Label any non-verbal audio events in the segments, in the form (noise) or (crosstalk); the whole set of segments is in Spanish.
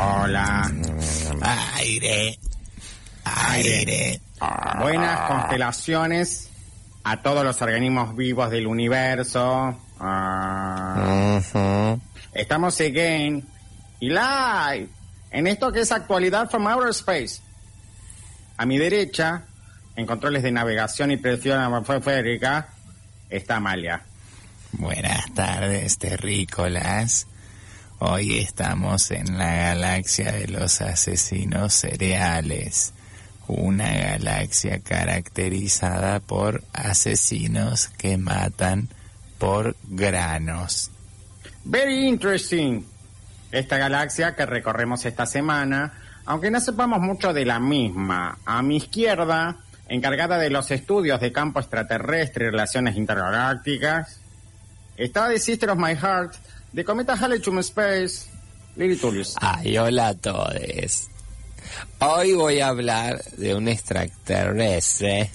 Hola. Aire. Aire. Buenas constelaciones a todos los organismos vivos del universo. Ah. Estamos again y live en esto que es actualidad from outer space. A mi derecha, en controles de navegación y presión atmosférica, está Amalia. Buenas tardes, terrícolas. Hoy estamos en la galaxia de los asesinos cereales, una galaxia caracterizada por asesinos que matan por granos. Very interesting. Esta galaxia que recorremos esta semana, aunque no sepamos mucho de la misma, a mi izquierda, encargada de los estudios de campo extraterrestre y relaciones intergalácticas, está The Sister of My Heart, de Cometa Halley Space, Lily Tullius. Ay, hola a todos. Hoy voy a hablar de un extraterrestre,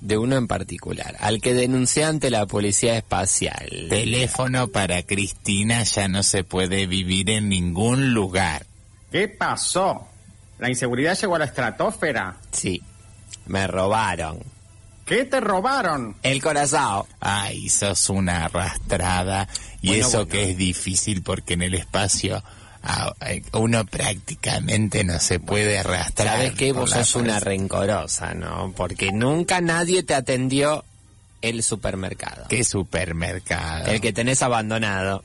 de uno en particular, al que denuncié ante la policía espacial. Teléfono para Cristina ya no se puede vivir en ningún lugar. ¿Qué pasó? ¿La inseguridad llegó a la estratosfera? Sí, me robaron. ¿Qué te robaron? El corazón. Ay, sos una arrastrada. Y Bueno, eso bueno. que es difícil porque en el espacio uno prácticamente no se puede arrastrar. Sabes que vos sos una rencorosa, ¿no? Porque nunca nadie te atendió el supermercado. ¿Qué supermercado? El que tenés abandonado.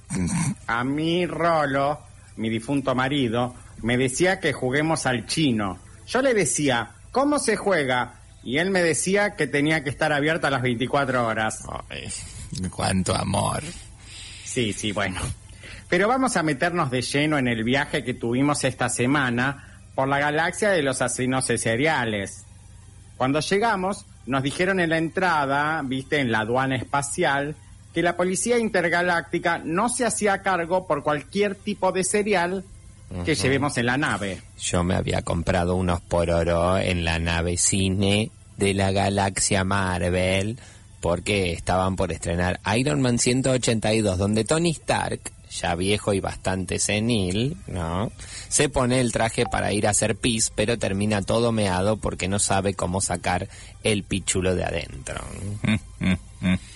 A mi Rolo, mi difunto marido, me decía que juguemos al chino. Yo le decía, ¿cómo se juega? Y él me decía que tenía que estar abierta las 24 horas. Ay, cuánto amor. Sí, sí, bueno. Pero vamos a meternos de lleno en el viaje que tuvimos esta semana por la galaxia de los asesinos seriales. Cuando llegamos, nos dijeron en la entrada, viste, en la aduana espacial, que la policía intergaláctica no se hacía cargo por cualquier tipo de cereal que llevemos en la nave. Yo me había comprado unos pororo en la nave cine de la galaxia Marvel porque estaban por estrenar Iron Man 182 donde Tony Stark, ya viejo y bastante senil, ¿no? Se pone el traje para ir a hacer pis, pero termina todo meado porque no sabe cómo sacar el pichulo de adentro. (laughs)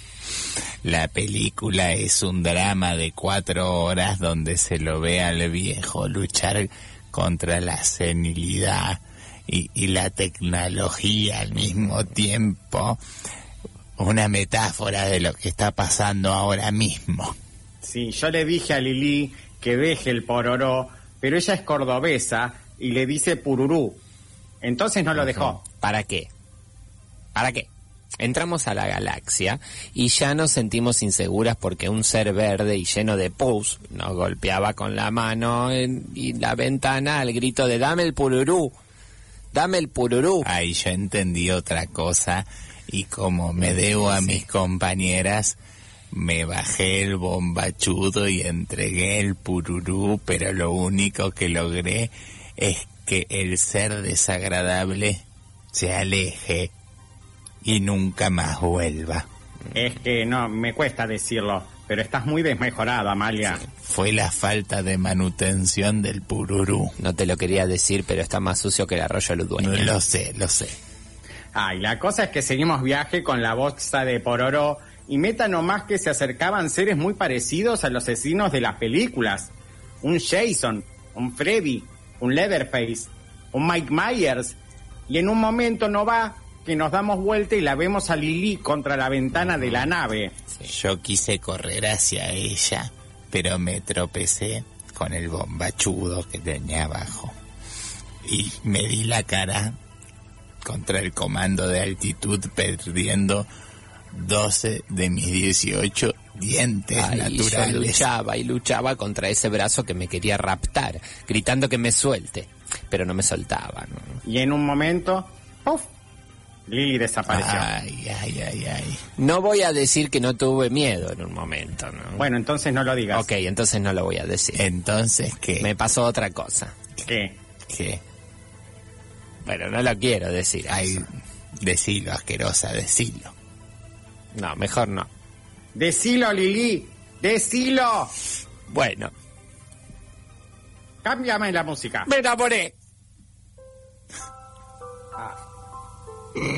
La película es un drama de cuatro horas donde se lo ve al viejo luchar contra la senilidad y, y la tecnología al mismo tiempo. Una metáfora de lo que está pasando ahora mismo. Sí, yo le dije a Lili que deje el pororó, pero ella es cordobesa y le dice pururú. Entonces no lo dejó. ¿Para qué? ¿Para qué? Entramos a la galaxia y ya nos sentimos inseguras porque un ser verde y lleno de pus nos golpeaba con la mano en- y la ventana al grito de dame el pururú, dame el pururú. Ay, yo entendí otra cosa y como me debo a mis compañeras, me bajé el bombachudo y entregué el pururú, pero lo único que logré es que el ser desagradable se aleje y nunca más vuelva. Es que no, me cuesta decirlo, pero estás muy desmejorada, Amalia. Fue la falta de manutención del pururú. No te lo quería decir, pero está más sucio que el arroyo Ludueña. Lo sé, lo sé. Ay, la cosa es que seguimos viaje con la bolsa de Pororo y meta nomás que se acercaban seres muy parecidos a los asesinos de las películas. Un Jason, un Freddy, un Leatherface, un Mike Myers. Y en un momento no va que nos damos vuelta y la vemos a Lily contra la ventana de la nave. Yo quise correr hacia ella, pero me tropecé con el bombachudo que tenía abajo. Y me di la cara contra el comando de altitud perdiendo 12 de mis 18 dientes Ay, yo naturales. luchaba y luchaba contra ese brazo que me quería raptar, gritando que me suelte, pero no me soltaba. ¿no? Y en un momento, ¡puf! Lili desapareció. Ay, ay, ay, ay. No voy a decir que no tuve miedo en un momento, ¿no? Bueno, entonces no lo digas. ok, entonces no lo voy a decir. Entonces, ¿qué? Me pasó otra cosa. ¿Qué? ¿Qué? Bueno, no lo quiero decir. Ay, decilo, asquerosa, decilo. No, mejor no. Decilo, Lili. Decilo. Bueno, Cámbiame la música. me enamoré.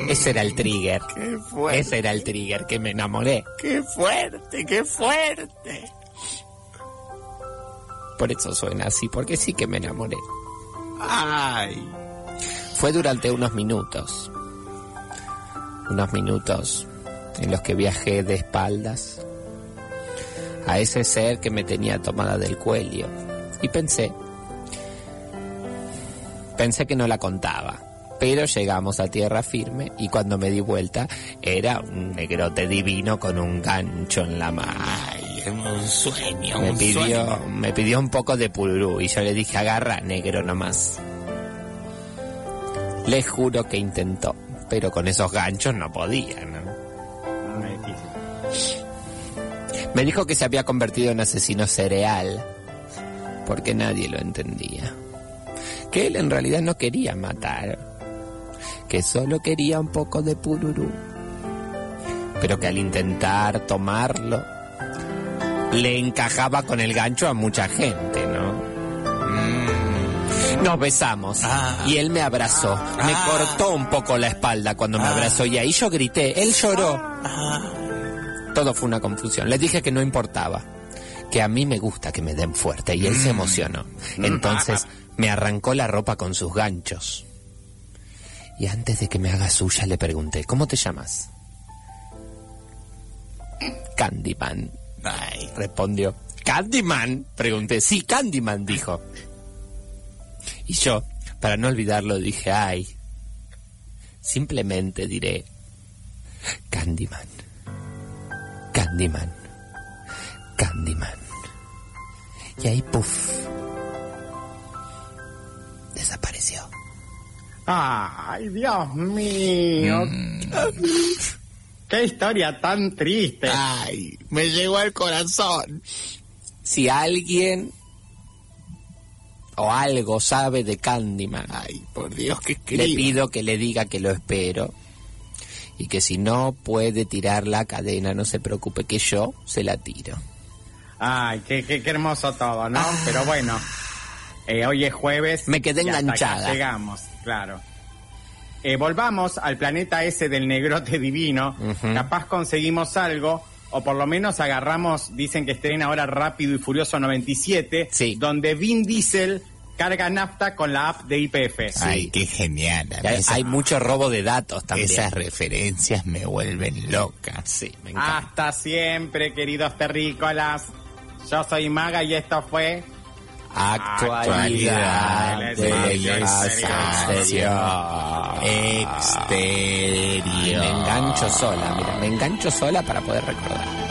Ese era el trigger. ¡Qué fuerte! Ese era el trigger, que me enamoré. ¡Qué fuerte, qué fuerte! Por eso suena así, porque sí que me enamoré. ¡Ay! Fue durante unos minutos. Unos minutos en los que viajé de espaldas a ese ser que me tenía tomada del cuello. Y pensé, pensé que no la contaba. Pero llegamos a tierra firme y cuando me di vuelta era un negrote divino con un gancho en la mano. ¡Ay, es un sueño, Me un pidió, sueño! me pidió un poco de pururú y yo le dije agarra negro nomás. Le juro que intentó, pero con esos ganchos no podía, ¿no? Difícil. Me dijo que se había convertido en asesino cereal, porque nadie lo entendía. Que él en realidad no quería matar, que solo quería un poco de pururú. Pero que al intentar tomarlo, le encajaba con el gancho a mucha gente, ¿no? Nos besamos Ah. y él me abrazó. Me Ah. cortó un poco la espalda cuando me Ah. abrazó y ahí yo grité. Él lloró. Todo fue una confusión. Le dije que no importaba, que a mí me gusta que me den fuerte y él se emocionó. Entonces me arrancó la ropa con sus ganchos. Y antes de que me haga suya le pregunté, ¿cómo te llamas? Candyman, ¡Ay! respondió. ¿Candyman? Pregunté. Sí, Candyman, dijo. Y yo, para no olvidarlo, dije, ay, simplemente diré, Candyman, Candyman, Candyman. Y ahí, puff, desapareció. Ay, Dios mío. Qué historia tan triste. ¡Ay! Me llegó al corazón. Si alguien o algo sabe de Candyman, ¡Ay, por Dios, que le pido que le diga que lo espero y que si no puede tirar la cadena, no se preocupe que yo se la tiro. Ay, qué, qué, qué hermoso todo, ¿no? Pero bueno, eh, hoy es jueves. Me quedé enganchada. Llegamos, claro. Eh, volvamos al planeta ese del negrote (laughs) divino. Capaz conseguimos algo, o por lo menos agarramos, dicen que estrena ahora Rápido y Furioso 97, Sí. donde Vin Diesel carga nafta con la app de IPF. ¡Ay, qué genial! Hay, mucho robo de datos también. Esas referencias me vuelven loca. Sí, me encanta. Hasta siempre, queridos terrícolas. Yo soy Maga y esto fue Actualidad Actualidad del exterior. exterior. Exterior. Ay, me engancho sola, mira, me engancho sola para poder recordar.